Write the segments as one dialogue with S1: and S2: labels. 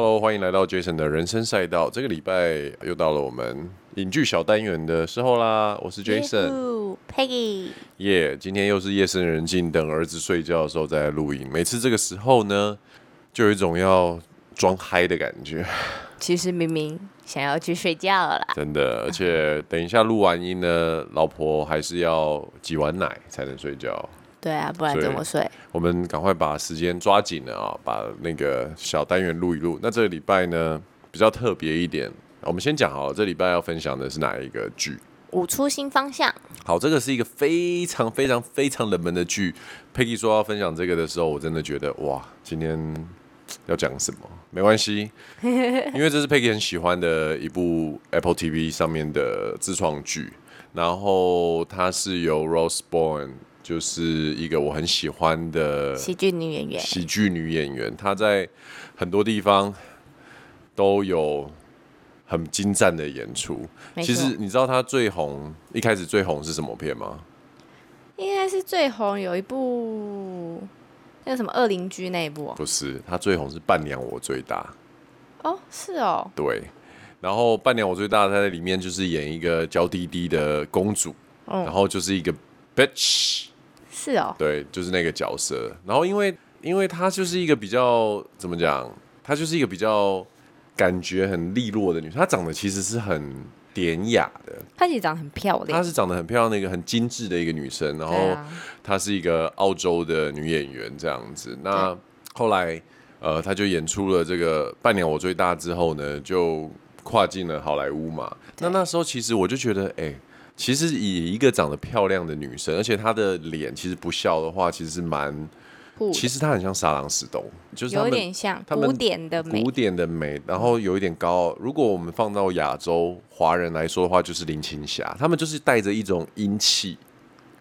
S1: Hello，欢迎来到 Jason 的人生赛道。这个礼拜又到了我们影剧小单元的时候啦。我是 Jason，Peggy。耶，今天又是夜深人静，等儿子睡觉的时候再来录影。每次这个时候呢，就有一种要装嗨的感觉。
S2: 其实明明想要去睡觉了啦。
S1: 真的，而且等一下录完音呢，老婆还是要挤完奶才能睡觉。
S2: 对啊，不然怎么睡？
S1: 我们赶快把时间抓紧了啊，把那个小单元录一录。那这个礼拜呢，比较特别一点，我们先讲好了，这礼拜要分享的是哪一个剧？
S2: 舞出新方向。
S1: 好，这个是一个非常非常非常冷门的剧。Peggy 说要分享这个的时候，我真的觉得哇，今天要讲什么？没关系，因为这是 Peggy 很喜欢的一部 Apple TV 上面的自创剧，然后它是由 Rose Byrne。就是一个我很喜欢的
S2: 喜剧女演员，
S1: 喜剧女演员，她在很多地方都有很精湛的演出。其实你知道她最红一开始最红是什么片吗？
S2: 应该是最红有一部那个什么恶邻居那一部。
S1: 不是，她最红是伴娘我最大。
S2: 哦，是哦。
S1: 对，然后伴娘我最大，她在里面就是演一个娇滴滴的公主，然后就是一个 bitch。
S2: 是哦，
S1: 对，就是那个角色。然后因为，因为她就是一个比较怎么讲，她就是一个比较感觉很利落的女生。她长得其实是很典雅的，
S2: 她其实长得很漂亮。
S1: 她是长得很漂亮的一个很精致的一个女生。然后她是一个澳洲的女演员这样子。那后来，呃，她就演出了这个《伴娘我最大》之后呢，就跨进了好莱坞嘛。那那时候其实我就觉得，哎。其实以一个长得漂亮的女生，而且她的脸其实不笑的话，其实是蛮，其实她很像莎朗史东，就是
S2: 有点像古典的美，
S1: 古典的美，然后有一点高傲。如果我们放到亚洲华人来说的话，就是林青霞，他们就是带着一种英气，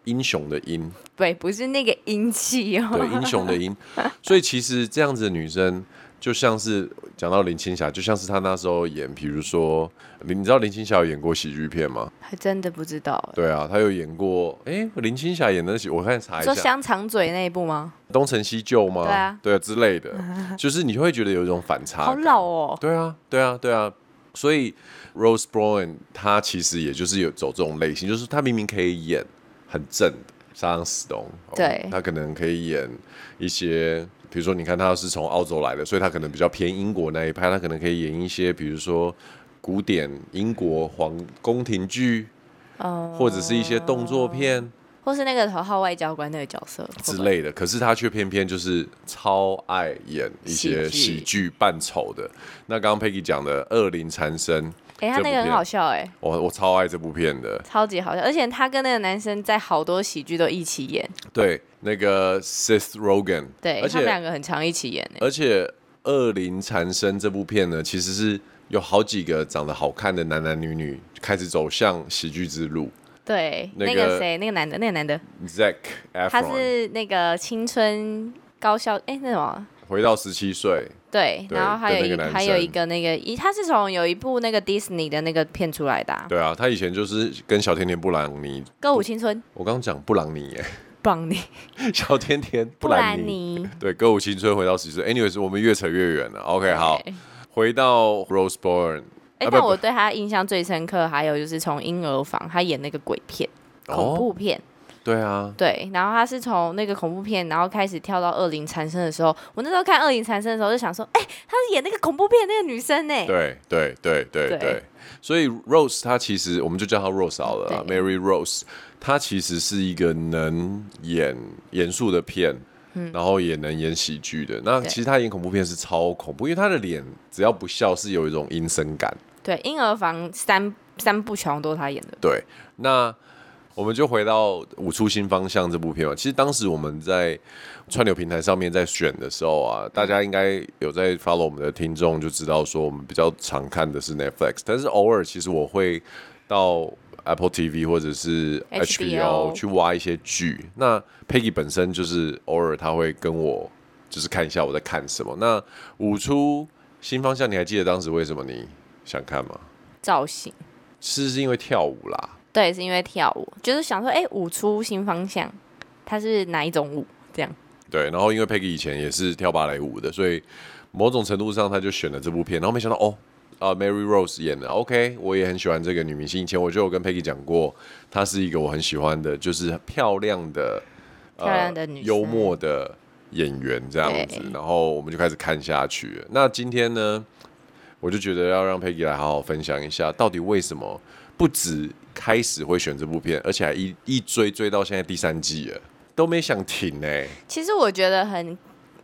S1: 英雄的英，
S2: 对，不是那个英气哦，
S1: 对，英雄的英。所以其实这样子的女生。就像是讲到林青霞，就像是她那时候演，比如说，你知道林青霞有演过喜剧片吗？
S2: 还真的不知道。
S1: 对啊，她有演过，哎、欸，林青霞演的戏，我看查一下，
S2: 说香肠嘴那一部吗？
S1: 东成西就吗？
S2: 对啊，
S1: 对啊之类的，就是你会觉得有一种反差。
S2: 好老哦。
S1: 对啊，对啊，对啊。所以 Rose Byrne 她其实也就是有走这种类型，就是她明明可以演很正的莎朗史东，
S2: 对，
S1: 他可能可以演一些。比如说，你看他是从澳洲来的，所以他可能比较偏英国那一派，他可能可以演一些，比如说古典英国皇宫廷剧，哦，或者是一些动作片，
S2: 或是那个头号外交官那个角色
S1: 之类的。可是他却偏偏就是超爱演一些喜剧扮丑的。那刚刚 Peggy 讲的《恶灵缠身》。
S2: 哎、欸，他那个很好笑哎、欸，
S1: 我我超爱这部片的，
S2: 超级好笑，而且他跟那个男生在好多喜剧都一起演。
S1: 对，那个 Seth Rogen，
S2: 对，而且他们两个很常一起演、欸。
S1: 而且《恶灵缠身》这部片呢，其实是有好几个长得好看的男男女女开始走向喜剧之路。
S2: 对，那个谁，那个男的，那个男的
S1: ，Zac Efron，
S2: 他是那个青春高校，哎、欸，那什么？
S1: 回到十七岁。
S2: 对，然后还有一还有一个那个一，他是从有一部那个迪士尼的那个片出来的、啊。
S1: 对啊，他以前就是跟小甜甜布朗尼
S2: 歌舞青春。
S1: 我刚刚讲布朗尼耶，
S2: 布朗尼，
S1: 小甜甜布兰妮。对，歌舞青春回到十七岁。Anyways，我们越扯越远了。OK，好，回到 Rose Byrne。哎、欸，但我对他印象最深刻，还有就是从婴儿房，他演那个鬼片、恐怖片。哦对啊，对，然后他是从那个恐怖片，然后开始跳到恶灵缠身的时候，我那时候看恶灵缠身的时候就想说，哎，他是演那个恐怖片那个女生呢？对对对对对，对，所以 Rose 她其实我们就叫她 Rose 好了，Mary Rose，她其实是一个能演严肃的片，嗯，然后也能演喜剧的。那其实她演恐怖片是超恐怖，因为她的脸只要不笑是有一种阴森感。对，婴儿房三三部全都是她演的。对，那。我们就回到《舞出新方向》这部片嘛。其实当时我们在串流平台上面在选的时候啊，大家应该有在 follow 我们的听众就知道说，我们比较常看的是 Netflix，但是偶尔其实我会到 Apple TV 或者是 HBO 去挖一些剧。那 Peggy 本身就是偶尔他会跟我就是看一下我在看什么。那《舞出新方向》，你还记得当时为什么你想看吗？造型，是是因为跳舞啦。对，是因为跳舞，就是想说，哎、欸，舞出新方向，它是哪一种舞？这样。对，然后因为 Peggy 以前也是跳芭蕾舞的，所以某种程度上他就选了这部片，然后没想到哦，啊，Mary Rose 演的，OK，我也很喜欢这个女明星。以前我就有跟 Peggy 讲过，她是一个我很喜欢的，就是漂亮的、
S2: 呃、漂亮的女
S1: 幽默的演员这样子。然后我们就开始看下去。那今天呢，我就觉得要让 Peggy 来好好分享一下，到底为什么不止开始会选这部片，而且还一一追追到现在第三季了，都没想停呢、欸。
S2: 其实我觉得很。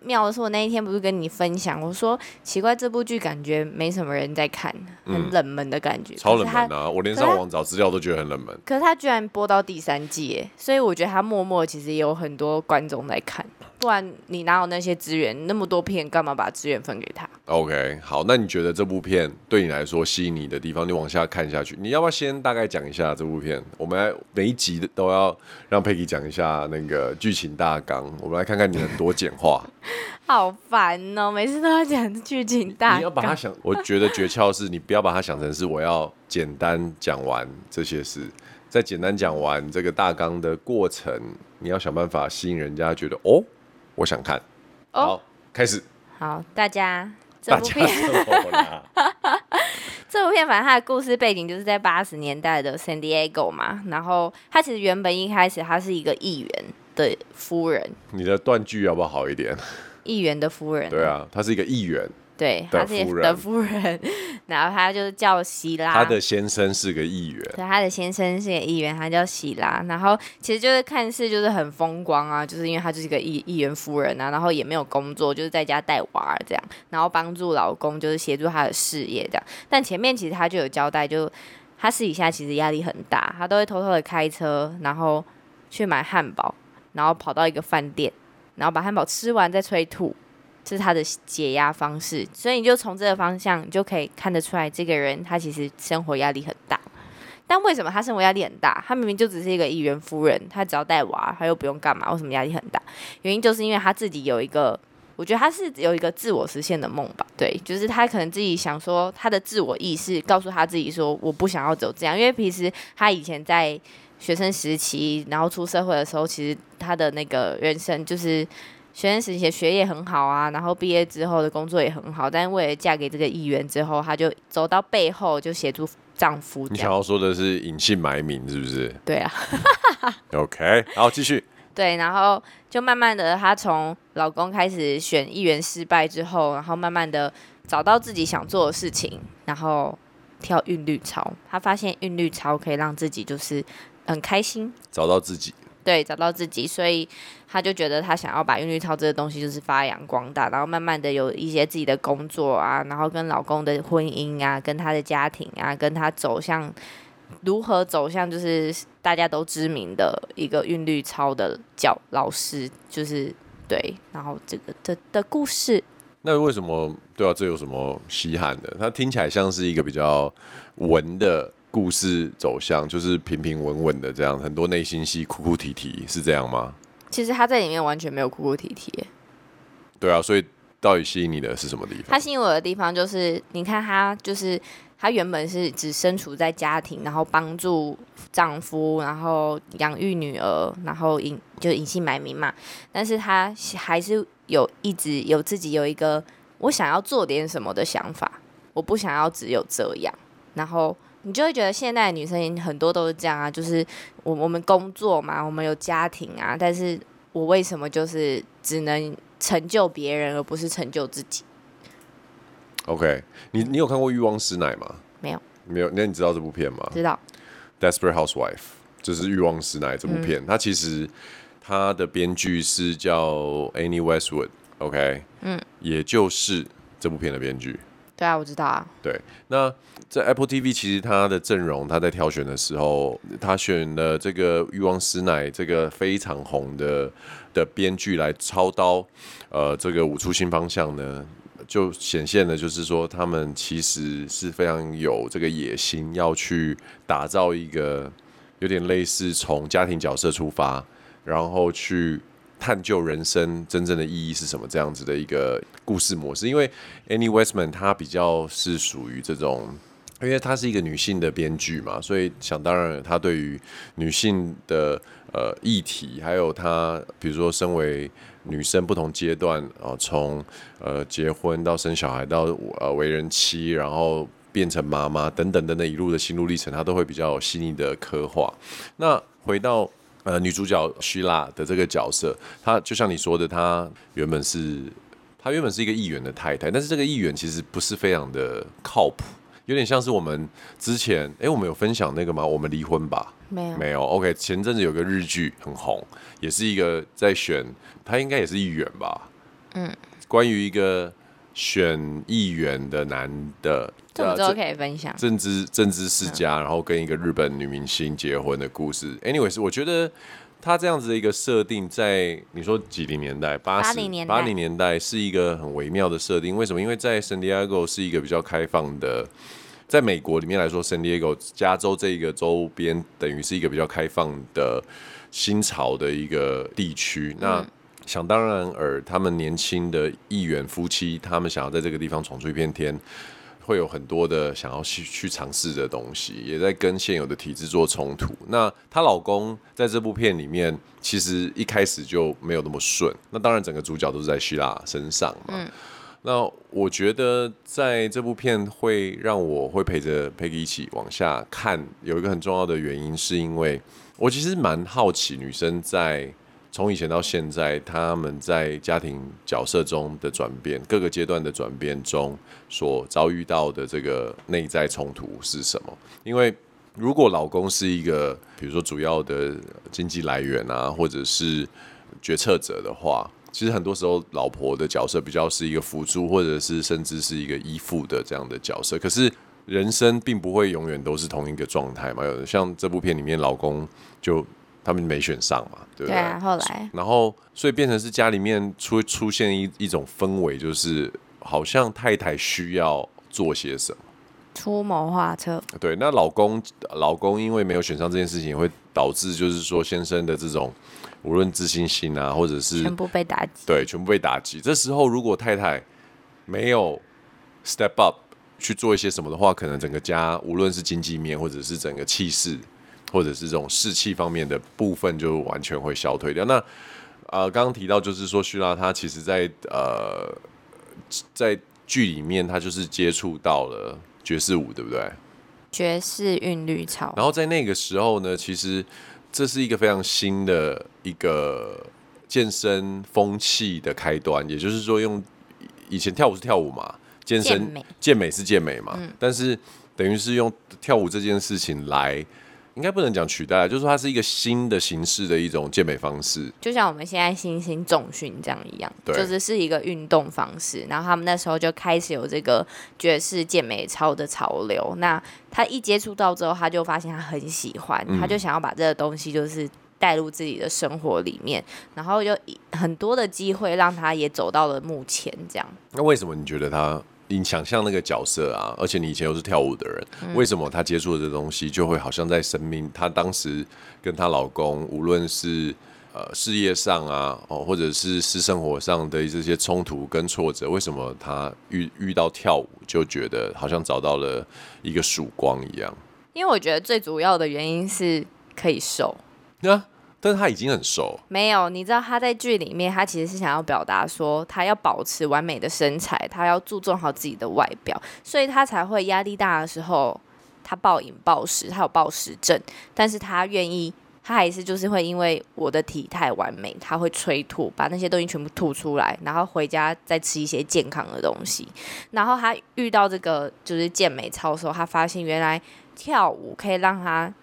S2: 妙的是，我那一天不是跟你分享，我说奇怪，这部剧感觉没什么人在看，很冷门的感觉，嗯、
S1: 超冷门啊！我连上网找资料都觉得很冷门。
S2: 可是他居然播到第三季，所以我觉得他默默其实也有很多观众在看。不然你哪有那些资源？那么多片，干嘛把资源分给他
S1: ？OK，好，那你觉得这部片对你来说吸引你的地方？你往下看下去，你要不要先大概讲一下这部片？我们来每一集都要让 Peggy 讲一下那个剧情大纲。我们来看看你能多简化。
S2: 好烦哦，每次都要讲剧情大纲。
S1: 你要把它想，我觉得诀窍是你不要把它想成是我要简单讲完这些事，在简单讲完这个大纲的过程，你要想办法吸引人家觉得哦。我想看，好，oh, 开始。
S2: 好，大家，这部片，这部片反正它的故事背景就是在八十年代的 San Diego 嘛。然后他其实原本一开始他是一个议员的夫人。你
S1: 的断句要不要好一点？
S2: 议员的夫人。
S1: 对啊，他是一个议员。
S2: 对，他是的夫人，然后他就叫希拉。
S1: 他的先生是个议员。
S2: 对，他的先生是个议员，他叫希拉。然后其实就是看似就是很风光啊，就是因为他就是一个议议员夫人啊，然后也没有工作，就是在家带娃这样，然后帮助老公就是协助他的事业这样。但前面其实他就有交代，就他私底下其实压力很大，他都会偷偷的开车，然后去买汉堡，然后跑到一个饭店，然后把汉堡吃完再催吐。这是他的解压方式，所以你就从这个方向，你就可以看得出来，这个人他其实生活压力很大。但为什么他生活压力很大？他明明就只是一个议员夫人，他只要带娃，他又不用干嘛，为什么压力很大？原因就是因为他自己有一个，我觉得他是有一个自我实现的梦吧。对，就是他可能自己想说，他的自我意识告诉他自己说，我不想要走这样。因为平时他以前在学生时期，然后出社会的时候，其实他的那个人生就是。学生时期学业很好啊，然后毕业之后的工作也很好，但是为了嫁给这个议员之后，她就走到背后就协助丈夫。
S1: 你想要说的是隐姓埋名是不是？
S2: 对啊。
S1: OK，好，继续。
S2: 对，然后就慢慢的，她从老公开始选议员失败之后，然后慢慢的找到自己想做的事情，然后跳韵律操。她发现韵律操可以让自己就是很开心，
S1: 找到自己。
S2: 对，找到自己，所以他就觉得他想要把韵律操这个东西就是发扬光大，然后慢慢的有一些自己的工作啊，然后跟老公的婚姻啊，跟他的家庭啊，跟他走向如何走向就是大家都知名的一个韵律操的教老师，就是对，然后这个的的故事。
S1: 那为什么对啊？这有什么稀罕的？他听起来像是一个比较文的。故事走向就是平平稳稳的这样，很多内心戏哭哭啼啼，是这样吗？
S2: 其实他在里面完全没有哭哭啼啼。
S1: 对啊，所以到底吸引你的是什么地方？
S2: 他吸引我的地方就是，你看他就是他原本是只身处在家庭，然后帮助丈夫，然后养育女儿，然后隐就隐姓埋名嘛。但是他还是有一直有自己有一个我想要做点什么的想法，我不想要只有这样，然后。你就会觉得现在的女生很多都是这样啊，就是我我们工作嘛，我们有家庭啊，但是我为什么就是只能成就别人，而不是成就自己
S1: ？OK，你你有看过《欲望师奶》吗？
S2: 没有，
S1: 没有。那你知道这部片吗？
S2: 知道，《
S1: Desperate Housewife》就是《欲望师奶》这部片，嗯、它其实它的编剧是叫 Annie Westwood，OK，、okay? 嗯，也就是这部片的编剧。
S2: 对啊，我知道啊。
S1: 对，那在 Apple TV 其实他的阵容，他在挑选的时候，他选了这个《欲望师奶》这个非常红的的编剧来操刀，呃，这个五出新方向呢，就显现了就是说，他们其实是非常有这个野心，要去打造一个有点类似从家庭角色出发，然后去。探究人生真正的意义是什么？这样子的一个故事模式，因为 Annie Westman 她比较是属于这种，因为她是一个女性的编剧嘛，所以想当然，她对于女性的呃议题，还有她比如说身为女生不同阶段啊，从呃结婚到生小孩到呃为人妻，然后变成妈妈等等等等一路的心路历程，她都会比较细腻的刻画。那回到呃女主角希拉的这个角色，她就像你说的，她原本是她原本是一个议员的太太，但是这个议员其实不是非常的靠谱。有点像是我们之前，哎、欸，我们有分享那个吗？我们离婚吧？
S2: 没有，
S1: 没有。OK，前阵子有个日剧很红，也是一个在选，他应该也是议员吧？嗯，关于一个选议员的男的，
S2: 这么多可以分享。
S1: 政治政治世家，然后跟一个日本女明星结婚的故事。Anyways，我觉得。他这样子的一个设定，在你说几零年代，八十八零年代是一个很微妙的设定。为什么？因为在 San Diego 是一个比较开放的，在美国里面来说，圣地亚哥加州这一个周边等于是一个比较开放的新潮的一个地区。那想当然尔，他们年轻的议员夫妻，他们想要在这个地方闯出一片天。会有很多的想要去去尝试的东西，也在跟现有的体制做冲突。那她老公在这部片里面，其实一开始就没有那么顺。那当然，整个主角都是在希拉身上嘛。嗯。那我觉得在这部片会让我会陪着佩奇一起往下看，有一个很重要的原因，是因为我其实蛮好奇女生在。从以前到现在，他们在家庭角色中的转变，各个阶段的转变中所遭遇到的这个内在冲突是什么？因为如果老公是一个，比如说主要的经济来源啊，或者是决策者的话，其实很多时候老婆的角色比较是一个辅助，或者是甚至是一个依附的这样的角色。可是人生并不会永远都是同一个状态嘛，有像这部片里面，老公就。他们没选上嘛，对不对？对
S2: 啊，后来，
S1: 然后所以变成是家里面出出现一一种氛围，就是好像太太需要做些什么，
S2: 出谋划策。
S1: 对，那老公老公因为没有选上这件事情，会导致就是说先生的这种无论自信心啊，或者是
S2: 全部被打击，
S1: 对，全部被打击。这时候如果太太没有 step up 去做一些什么的话，可能整个家无论是经济面或者是整个气势。或者是这种士气方面的部分就完全会消退掉。那呃，刚刚提到就是说，希拉他其实在呃在剧里面，他就是接触到了爵士舞，对不对？
S2: 爵士韵律操。
S1: 然后在那个时候呢，其实这是一个非常新的一个健身风气的开端。也就是说，用以前跳舞是跳舞嘛，健身健美，健美是健美嘛，嗯、但是等于是用跳舞这件事情来。应该不能讲取代，就是说它是一个新的形式的一种健美方式，
S2: 就像我们现在新兴重训这样一样，对就是是一个运动方式。然后他们那时候就开始有这个爵士健美操的潮流。那他一接触到之后，他就发现他很喜欢，嗯、他就想要把这个东西就是带入自己的生活里面，然后就很多的机会让他也走到了目前这样。
S1: 那为什么你觉得他？你想象那个角色啊，而且你以前又是跳舞的人，嗯、为什么她接触的这东西就会好像在生命？她当时跟她老公，无论是呃事业上啊，哦，或者是私生活上的这些冲突跟挫折，为什么她遇遇到跳舞就觉得好像找到了一个曙光一样？
S2: 因为我觉得最主要的原因是可以瘦。
S1: 啊但是他已经很瘦。
S2: 没有，你知道他在剧里面，他其实是想要表达说，他要保持完美的身材，他要注重好自己的外表，所以他才会压力大的时候，他暴饮暴食，他有暴食症。但是他愿意，他还是就是会因为我的体态完美，他会催吐，把那些东西全部吐出来，然后回家再吃一些健康的东西。然后他遇到这个就是健美操的时候，他发现原来跳舞可以让他。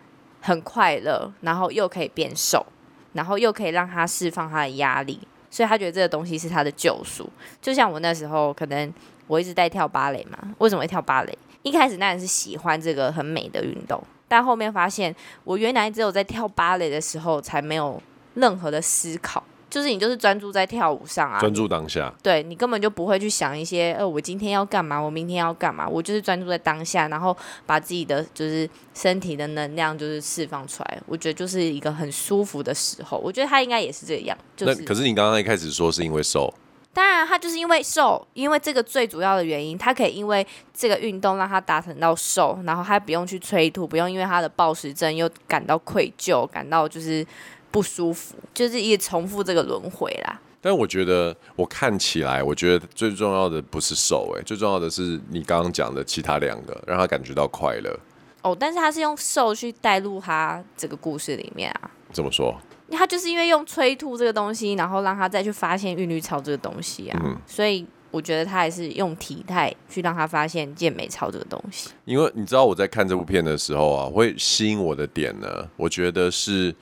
S2: 很快乐，然后又可以变瘦，然后又可以让他释放他的压力，所以他觉得这个东西是他的救赎。就像我那时候，可能我一直在跳芭蕾嘛，为什么会跳芭蕾？一开始当然是喜欢这个很美的运动，但后面发现我原来只有在跳芭蕾的时候才没有任何的思考。就是你就是专注在跳舞上啊，
S1: 专注当下。
S2: 对，你根本就不会去想一些，呃，我今天要干嘛，我明天要干嘛，我就是专注在当下，然后把自己的就是身体的能量就是释放出来。我觉得就是一个很舒服的时候。我觉得他应该也是这样。就是，
S1: 那可是你刚刚一开始说是因为瘦，
S2: 当然他就是因为瘦，因为这个最主要的原因，他可以因为这个运动让他达成到瘦，然后他不用去催吐，不用因为他的暴食症又感到愧疚，感到就是。不舒服，就是一直重复这个轮回啦。
S1: 但我觉得我看起来，我觉得最重要的不是瘦，哎，最重要的是你刚刚讲的其他两个，让他感觉到快乐。
S2: 哦，但是他是用瘦去带入他这个故事里面啊。
S1: 怎么说？
S2: 他就是因为用催吐这个东西，然后让他再去发现韵律操这个东西啊。嗯。所以我觉得他还是用体态去让他发现健美操这个东西。
S1: 因为你知道我在看这部片的时候啊，会吸引我的点呢，我觉得是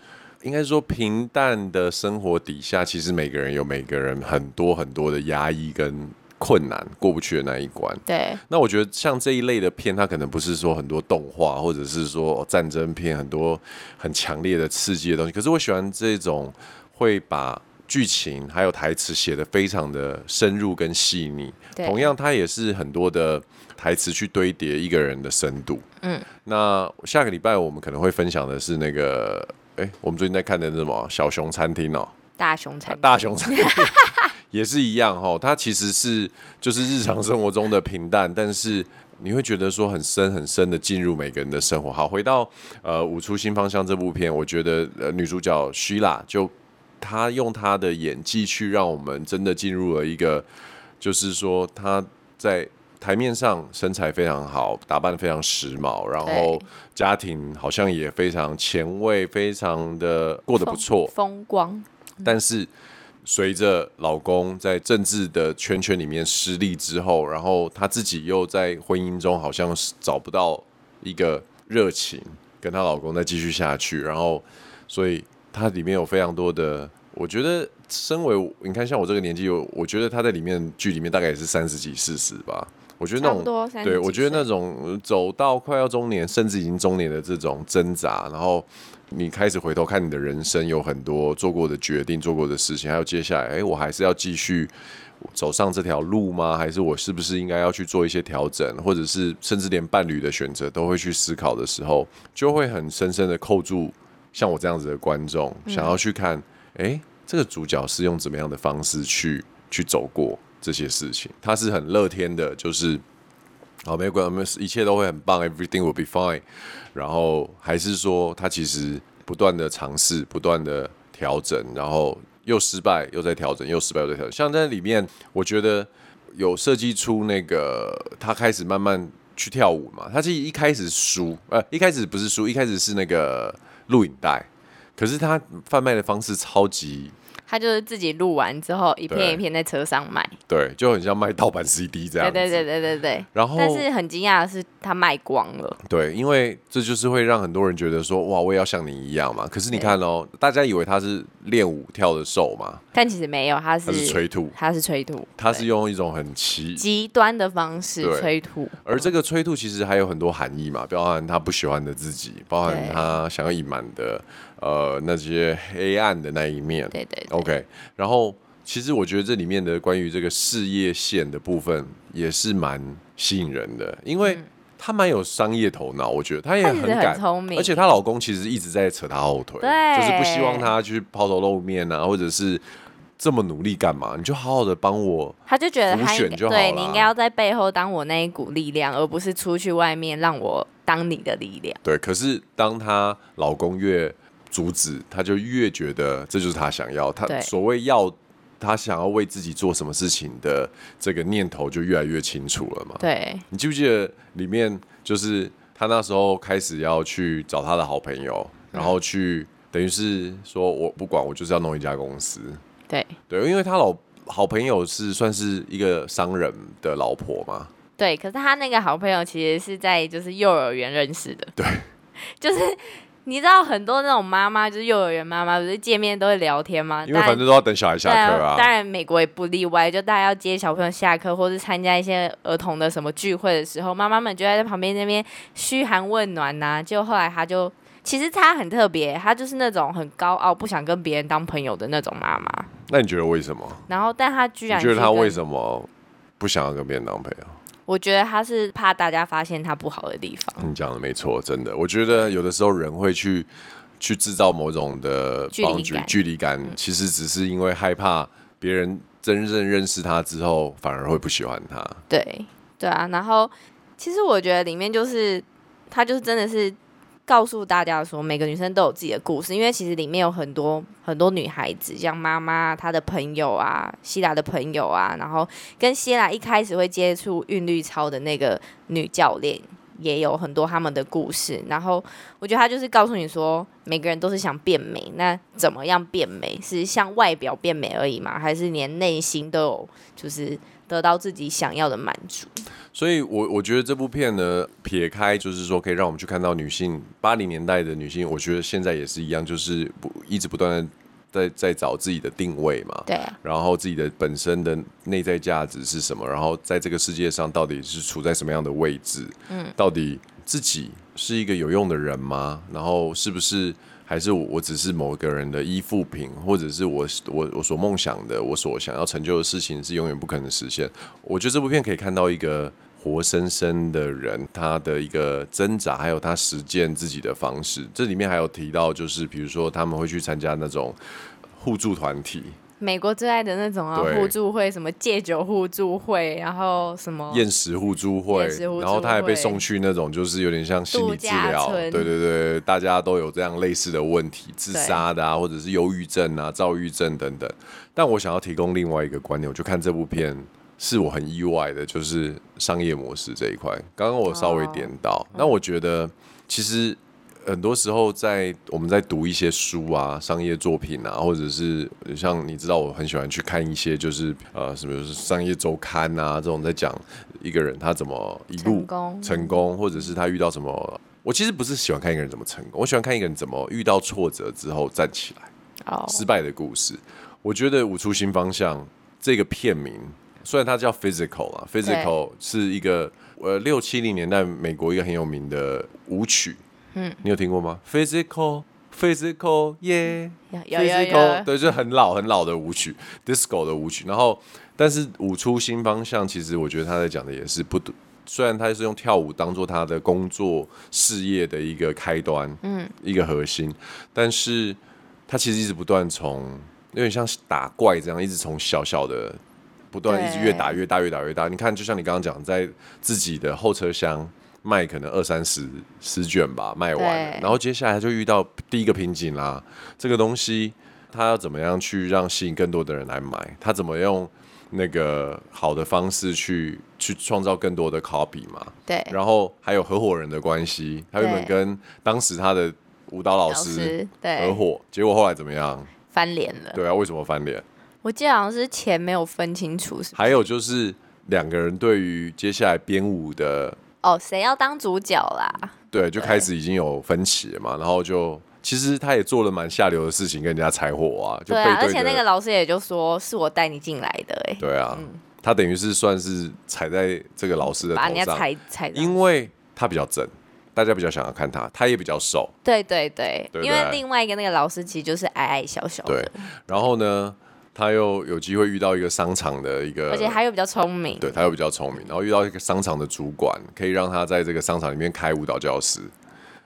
S1: 应该说平淡的生活底下，其实每个人有每个人很多很多的压抑跟。困难过不去的那一关。
S2: 对，
S1: 那我觉得像这一类的片，它可能不是说很多动画，或者是说战争片，很多很强烈的刺激的东西。可是我喜欢这种会把剧情还有台词写得非常的深入跟细腻。同样，它也是很多的台词去堆叠一个人的深度。嗯，那下个礼拜我们可能会分享的是那个，哎、欸，我们最近在看的是什么？小熊餐厅哦、喔，
S2: 大熊餐厅，
S1: 大熊餐厅。也是一样哈，它其实是就是日常生活中的平淡，但是你会觉得说很深很深的进入每个人的生活。好，回到呃《舞出新方向》这部片，我觉得呃女主角 Sheila 就她用她的演技去让我们真的进入了一个，就是说她在台面上身材非常好，打扮非常时髦，然后家庭好像也非常前卫，非常的过得不错，
S2: 风光，
S1: 但是。随着老公在政治的圈圈里面失利之后，然后她自己又在婚姻中好像是找不到一个热情，跟她老公再继续下去，然后所以她里面有非常多的，我觉得身为你看像我这个年纪，有我觉得她在里面剧里面大概也是三十几四十吧，我觉得那种对，我觉得那种走到快要中年，甚至已经中年的这种挣扎，然后。你开始回头看你的人生，有很多做过的决定、做过的事情，还有接下来，哎，我还是要继续走上这条路吗？还是我是不是应该要去做一些调整，或者是甚至连伴侣的选择都会去思考的时候，就会很深深的扣住像我这样子的观众，想要去看，哎，这个主角是用怎么样的方式去去走过这些事情？他是很乐天的，就是。好，没关系，一切都会很棒，everything will be fine。然后还是说，他其实不断的尝试，不断的调整，然后又失败，又在调整，又失败，又在调整。像在里面，我觉得有设计出那个他开始慢慢去跳舞嘛。他其实一开始输，呃，一开始不是输，一开始是那个录影带，可是他贩卖的方式超级。
S2: 他就是自己录完之后，一片一片在车上卖，
S1: 对，就很像卖盗版 CD 这样。
S2: 对对对对对对。
S1: 然后，
S2: 但是很惊讶的是，他卖光了。
S1: 对，因为这就是会让很多人觉得说，哇，我也要像你一样嘛。可是你看哦，大家以为他是练舞跳的瘦嘛，
S2: 但其实没有，他是他
S1: 是催吐，
S2: 他是催吐，
S1: 他是用一种很奇
S2: 极端的方式催吐。
S1: 而这个催吐其实还有很多含义嘛，包含他不喜欢的自己，包含他想要隐瞒的。呃，那些黑暗的那一面，
S2: 对对，对
S1: ，OK。然后，其实我觉得这里面的关于这个事业线的部分也是蛮吸引人的，因为她蛮有商业头脑，我觉得她也很敢，很聪明，而且她老公其实一直在扯她后腿，
S2: 对，
S1: 就是不希望她去抛头露面啊，或者是这么努力干嘛？你就好好的帮我，
S2: 他就觉得他对你应该要在背后当我那一股力量，而不是出去外面让我当你的力量。
S1: 对，可是当她老公越阻止，他就越觉得这就是他想要。他所谓要他想要为自己做什么事情的这个念头就越来越清楚了嘛。
S2: 对，
S1: 你记不记得里面就是他那时候开始要去找他的好朋友，然后去等于是说我不管，我就是要弄一家公司。
S2: 对
S1: 对，因为他老好朋友是算是一个商人的老婆嘛。
S2: 对，可是他那个好朋友其实是在就是幼儿园认识的。
S1: 对，
S2: 就是。你知道很多那种妈妈，就是幼儿园妈妈，不是见面都会聊天吗？
S1: 因为反正都要等小孩下课啊。
S2: 当然，美国也不例外，就大家要接小朋友下课，或是参加一些儿童的什么聚会的时候，妈妈们就在旁边那边嘘寒问暖呐、啊。就后来他就，其实他很特别，他就是那种很高傲，不想跟别人当朋友的那种妈妈。
S1: 那你觉得为什么？
S2: 然后，但他居然
S1: 你觉得他为什么不想要跟别人当朋友？
S2: 我觉得他是怕大家发现他不好的地方。
S1: 你讲的没错，真的。我觉得有的时候人会去。去制造某种的距离感，距离感其实只是因为害怕别人真正认识他之后，反而会不喜欢他。
S2: 对，对啊。然后其实我觉得里面就是他就是真的是告诉大家说，每个女生都有自己的故事，因为其实里面有很多很多女孩子，像妈妈、她的朋友啊、希拉的朋友啊，然后跟希拉一开始会接触韵律操的那个女教练，也有很多他们的故事。然后我觉得她就是告诉你说，每个人都是想变美，那怎么样变美？是像外表变美而已吗？还是连内心都有，就是得到自己想要的满足？
S1: 所以我，我我觉得这部片呢，撇开就是说，可以让我们去看到女性八零年代的女性，我觉得现在也是一样，就是不一直不断的在在找自己的定位嘛。
S2: 对。
S1: 然后自己的本身的内在价值是什么？然后在这个世界上到底是处在什么样的位置？嗯。到底自己是一个有用的人吗？然后是不是？还是我只是某个人的依附品，或者是我我我所梦想的，我所想要成就的事情是永远不可能实现。我觉得这部片可以看到一个活生生的人，他的一个挣扎，还有他实践自己的方式。这里面还有提到，就是比如说他们会去参加那种互助团体。
S2: 美国最爱的那种啊，互助会，什么戒酒互助会，然后什么
S1: 厌食互助会，然后他还被送去那种就是有点像心理治疗，对对对，大家都有这样类似的问题，自杀的啊，或者是忧郁症啊、躁郁症等等。但我想要提供另外一个观点，我就看这部片是我很意外的，就是商业模式这一块。刚刚我稍微点到，哦、那我觉得其实。很多时候，在我们在读一些书啊、商业作品啊，或者是像你知道，我很喜欢去看一些就是呃什么商业周刊啊这种，在讲一个人他怎么一路成功，或者是他遇到什么。我其实不是喜欢看一个人怎么成功，我喜欢看一个人怎么遇到挫折之后站起来。Oh. 失败的故事。我觉得《舞出新方向》这个片名虽然它叫 Physical 啊，Physical 是一个呃六七零年代美国一个很有名的舞曲。嗯，你有听过吗？Physical, physical, yeah, physical，对，就是很老很老的舞曲，disco 的舞曲。然后，但是舞出新方向，其实我觉得他在讲的也是不，虽然他是用跳舞当做他的工作事业的一个开端，嗯，一个核心，但是他其实一直不断从有点像打怪这样，一直从小小的不断一直越打越大，越打越大。你看，就像你刚刚讲，在自己的后车厢。卖可能二三十十卷吧，卖完了，然后接下来就遇到第一个瓶颈啦。这个东西他要怎么样去让吸引更多的人来买？他怎么用那个好的方式去去创造更多的 copy 嘛？
S2: 对。
S1: 然后还有合伙人的关系，他原本跟当时他的舞蹈老师合伙，结果后来怎么样？
S2: 翻脸了。
S1: 对啊，为什么翻脸？
S2: 我记得好像是钱没有分清楚是是？
S1: 还有就是两个人对于接下来编舞的。
S2: 哦，谁要当主角啦？
S1: 对，就开始已经有分歧了嘛，然后就其实他也做了蛮下流的事情，跟人家拆伙啊，就对。而
S2: 且那个老师也就说是我带你进来的、欸，哎，
S1: 对啊，嗯、他等于是算是踩在这个老师的头上，把人家
S2: 踩踩，
S1: 因为他比较正，大家比较想要看他，他也比较瘦，
S2: 对对对，对对，因为另外一个那个老师其实就是矮矮小小的，
S1: 对，然后呢？他又有机会遇到一个商场的一个，
S2: 而且他又比较聪明，
S1: 对，他又比较聪明，然后遇到一个商场的主管，可以让他在这个商场里面开舞蹈教室。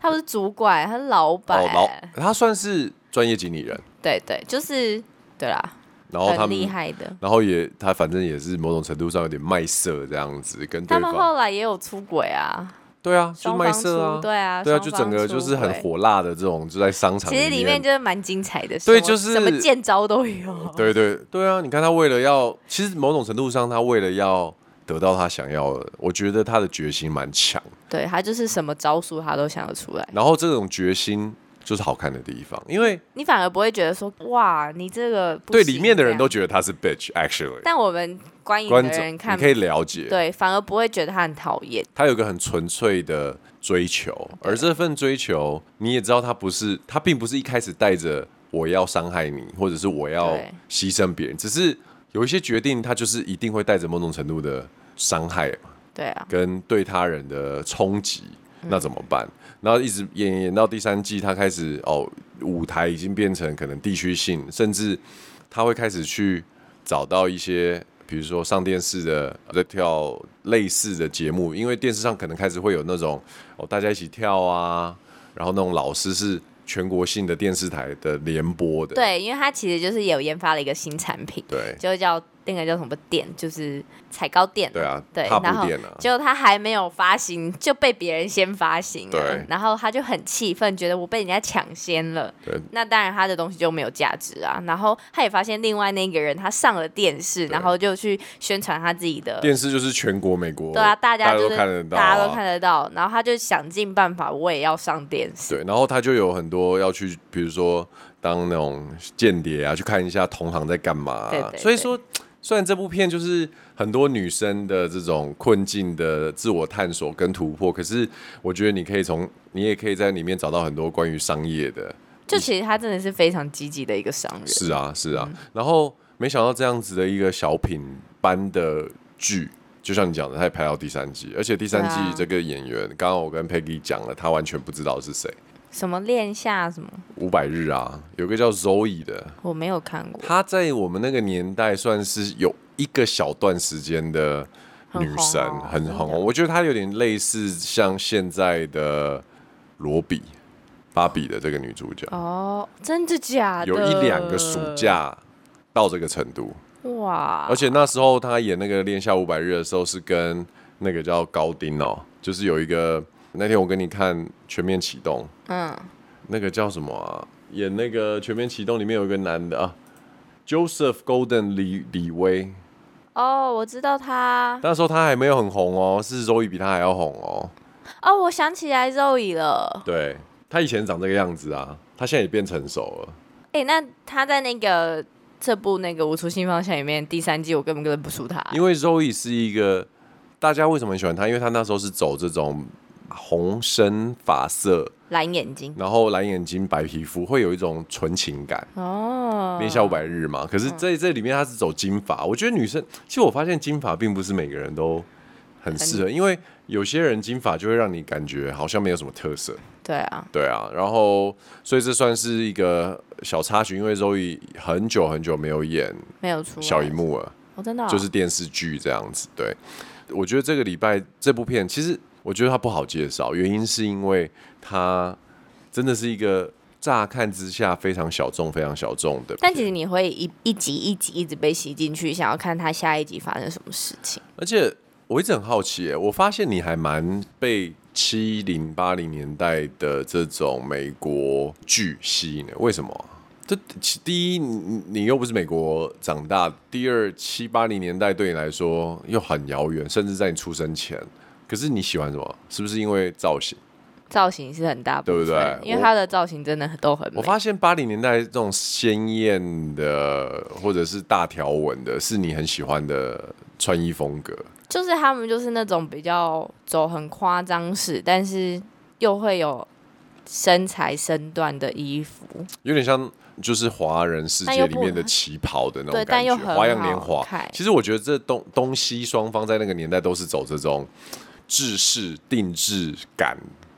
S2: 他不是主管，他是老板。哦，老，
S1: 他算是专业经理人。
S2: 对对，就是对啦。
S1: 然后他
S2: 厉害的，
S1: 然后也他反正也是某种程度上有点卖色这样子，跟
S2: 他们后来也有出轨啊。
S1: 对啊，就卖色啊，
S2: 对啊，
S1: 对啊，就整个就是很火辣的这种，就在商场。
S2: 其实里面就是蛮精彩的，
S1: 对，就是
S2: 什么见招都有。
S1: 对对对啊，你看他为了要，其实某种程度上，他为了要得到他想要的，我觉得他的决心蛮强。
S2: 对，他就是什么招数他都想得出来。
S1: 然后这种决心就是好看的地方，因为
S2: 你反而不会觉得说哇，你这个
S1: 对里面的人都觉得他是 bitch，actually。
S2: 但我们。观影的人看，
S1: 你可以了解，
S2: 对，反而不会觉得他很讨厌。
S1: 他有个很纯粹的追求，而这份追求，你也知道，他不是，他并不是一开始带着我要伤害你，或者是我要牺牲别人，只是有一些决定，他就是一定会带着某种程度的伤害嘛。
S2: 对啊，
S1: 跟对他人的冲击，那怎么办？嗯、然后一直演演到第三季，他开始哦，舞台已经变成可能地区性，甚至他会开始去找到一些。比如说上电视的在跳类似的节目，因为电视上可能开始会有那种哦，大家一起跳啊，然后那种老师是全国性的电视台的联播的。
S2: 对，因为他其实就是有研发了一个新产品，
S1: 对，
S2: 就叫那个叫什么店，就是踩高店。
S1: 对啊，
S2: 对，
S1: 啊、
S2: 然后结果他还没有发行就被别人先发行了，
S1: 对，
S2: 然后他就很气愤，觉得我被人家抢先了。
S1: 对，
S2: 那当然他的东西就没有价值啊。然后他也发现另外那个人他上了电视，然后就去宣传他自己的
S1: 电视，就是全国美国，
S2: 对啊，大家就是
S1: 都看得到、啊，
S2: 大家都看得到。然后他就想尽办法，我也要上电视。
S1: 对，然后他就有很多要去，比如说当那种间谍啊，去看一下同行在干嘛、啊。
S2: 对对对，
S1: 所以说。虽然这部片就是很多女生的这种困境的自我探索跟突破，可是我觉得你可以从你也可以在里面找到很多关于商业的。
S2: 就其实他真的是非常积极的一个商人。
S1: 是啊，是啊。嗯、然后没想到这样子的一个小品般的剧，就像你讲的，他也拍到第三季，而且第三季这个演员，刚刚、啊、我跟 Peggy 讲了，他完全不知道是谁。
S2: 什么恋夏什么
S1: 五百日啊，有个叫 Zoe 的，
S2: 我没有看过。
S1: 她在我们那个年代算是有一个小段时间的女神，很红，哦很红。我觉得她有点类似像现在的罗比，芭比的这个女主角。
S2: 哦，真的假的？
S1: 有一两个暑假到这个程度，
S2: 哇！
S1: 而且那时候她演那个恋夏五百日的时候，是跟那个叫高丁哦，就是有一个。那天我跟你看《全面启动》，嗯，那个叫什么啊？演那个《全面启动》里面有一个男的啊，Joseph Golden 李李威。
S2: 哦，我知道他。
S1: 那时候他还没有很红哦，是 Zoe 比他还要红哦。
S2: 哦，我想起来 Zoe 了。
S1: 对，他以前长这个样子啊，他现在也变成熟了。
S2: 哎、欸，那他在那个这部那个《无处新方向》里面第三季，我根本认不出他。
S1: 因为 Zoe 是一个大家为什么很喜欢他？因为他那时候是走这种。红深发色，
S2: 蓝眼睛，
S1: 然后蓝眼睛，白皮肤，会有一种纯情感哦。恋夏五百日嘛，可是这这里面他是走金发，我觉得女生其实我发现金发并不是每个人都很适合，因为有些人金发就会让你感觉好像没有什么特色。
S2: 对啊，
S1: 对啊，然后所以这算是一个小插曲，因为 Zoe 很久很久没有演没有出小荧幕了，
S2: 我真的
S1: 就是电视剧这样子。对，我觉得这个礼拜这部片其实。我觉得它不好介绍，原因是因为它真的是一个乍看之下非常小众、非常小众的。
S2: 但其实你会一一集一集一直被吸进去，想要看它下一集发生什么事情。
S1: 而且我一直很好奇，我发现你还蛮被七零八零年代的这种美国剧吸引的，为什么？这第一，你又不是美国长大；第二，七八零年代对你来说又很遥远，甚至在你出生前。可是你喜欢什么？是不是因为造型？
S2: 造型是很大部分，
S1: 对不对？
S2: 因为它的造型真的都很美。
S1: 我发现八零年代这种鲜艳的或者是大条纹的，是你很喜欢的穿衣风格。
S2: 就是他们就是那种比较走很夸张式，但是又会有身材身段的衣服，
S1: 有点像就是华人世界里面的旗袍的那种感觉，花样年华。其实我觉得这东东西双方在那个年代都是走这种。制式定制感，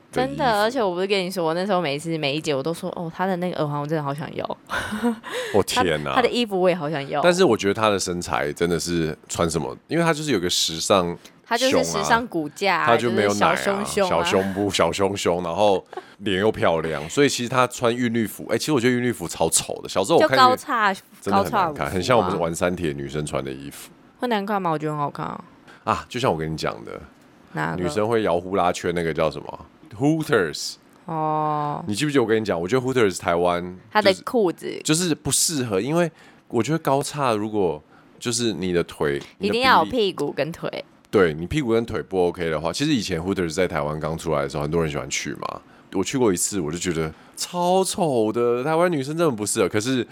S2: 真的，而且我不是跟你说，我那时候每一次每一节我都说，哦，他的那个耳环我真的好想要。
S1: 我、哦、天哪他，
S2: 他的衣服我也好想要。
S1: 但是我觉得他的身材真的是穿什么，因为他就是有个时尚、啊，
S2: 他就是时尚骨架，
S1: 他就没有奶、啊、
S2: 小胸胸、啊、
S1: 小胸部、小胸胸，然后脸又漂亮，所以其实他穿韵律服，哎、欸，其实我觉得韵律服超丑的。小时候我看
S2: 高叉，
S1: 真的很难看，很像我们玩三铁女生穿的衣服。
S2: 会难看吗？我觉得很好看啊。
S1: 啊，就像我跟你讲的。女生会摇呼啦圈，那个叫什么？Hooters 哦，你记不记得我跟你讲？我觉得 Hooters 台湾
S2: 它的裤子
S1: 就是不适合，因为我觉得高叉如果就是你的腿
S2: 一定要有屁股跟腿，
S1: 对你屁股跟腿不 OK 的话，其实以前 Hooters 在台湾刚出来的时候，很多人喜欢去嘛。我去过一次，我就觉得超丑的，台湾女生真的不适合。可是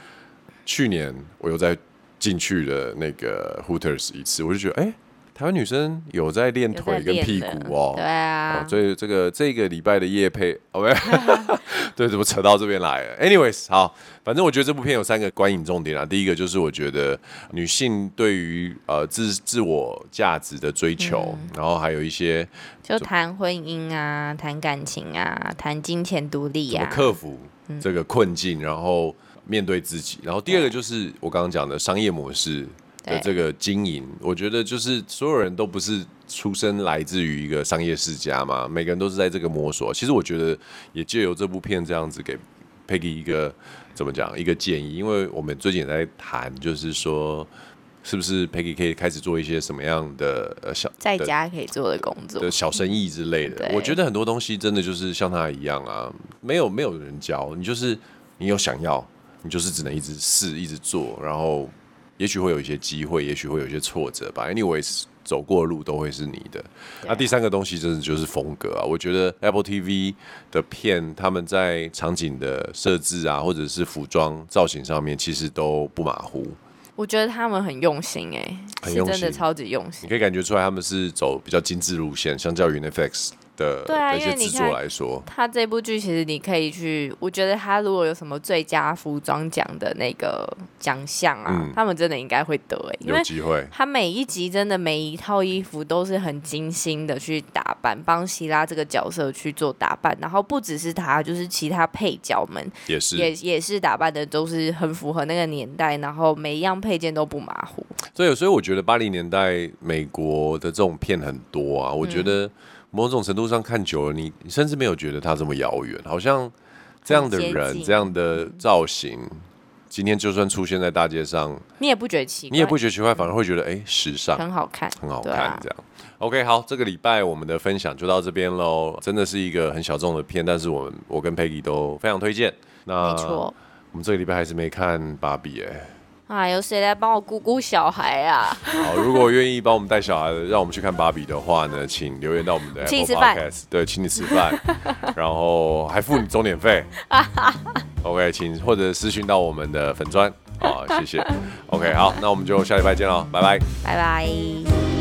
S1: 去年我又再进去的那个 Hooters 一次，我就觉得哎。欸台湾女生有在练腿跟屁股哦，
S2: 对啊，
S1: 哦、所以这个这个礼拜的夜配，OK，对，怎么扯到这边来了？Anyways，好，反正我觉得这部片有三个观影重点啊。第一个就是我觉得女性对于呃自自我价值的追求，嗯、然后还有一些
S2: 就谈婚姻啊，谈感情啊，谈金钱独立啊，
S1: 怎么克服这个困境，然后面对自己。然后第二个就是我刚刚讲的商业模式。的这个经营，我觉得就是所有人都不是出生来自于一个商业世家嘛，每个人都是在这个摸索。其实我觉得也借由这部片这样子给 Peggy 一个怎么讲一个建议，因为我们最近也在谈，就是说是不是 Peggy 可以开始做一些什么样的呃小
S2: 在家可以做的工作
S1: 的小生意之类的？我觉得很多东西真的就是像他一样啊，没有没有人教你，就是你有想要，你就是只能一直试，一直做，然后也许会有一些机会，也许会有一些挫折吧。Anyways，走过的路都会是你的。那、啊、第三个东西真的就是风格啊，我觉得 Apple TV 的片他们在场景的设置啊，或者是服装造型上面，其实都不马虎。
S2: 我觉得他们很用心哎、欸，很用心，是真的超级用心。
S1: 你可以感觉出来他们是走比较精致路线，相较于 Netflix 的对啊，一些制作来说，
S2: 他这部剧其实你可以去，我觉得他如果有什么最佳服装奖的那个奖项啊、嗯，他们真的应该会得哎、欸，
S1: 有机会。
S2: 他每一集真的每一套衣服都是很精心的去打扮，帮希拉这个角色去做打扮，然后不只是他，就是其他配角们
S1: 也是
S2: 也也是打扮的都是很符合那个年代，然后每一样配件都不马虎。
S1: 所以所以我觉得八零年代美国的这种片很多啊，我觉得。某种程度上看久了，你你甚至没有觉得他这么遥远，好像这样的人、这样的造型，今天就算出现在大街上，
S2: 你也不觉得奇怪，
S1: 你也不觉得奇怪，反而会觉得哎、欸，时尚，
S2: 很好看，
S1: 很好看，这样。OK，好，这个礼拜我们的分享就到这边喽。真的是一个很小众的片，但是我们我跟 Peggy 都非常推荐。那没错，我们这个礼拜还是没看芭比哎。
S2: 啊，有谁来帮我顾顾小孩啊？
S1: 好，如果愿意帮我们带小孩的，让我们去看芭比的话呢，请留言到我们的 Apple Podcast，对，请你吃饭，然后还付你钟点费。OK，请或者私讯到我们的粉砖，好，谢谢。OK，好，那我们就下礼拜见喽，拜拜，
S2: 拜拜。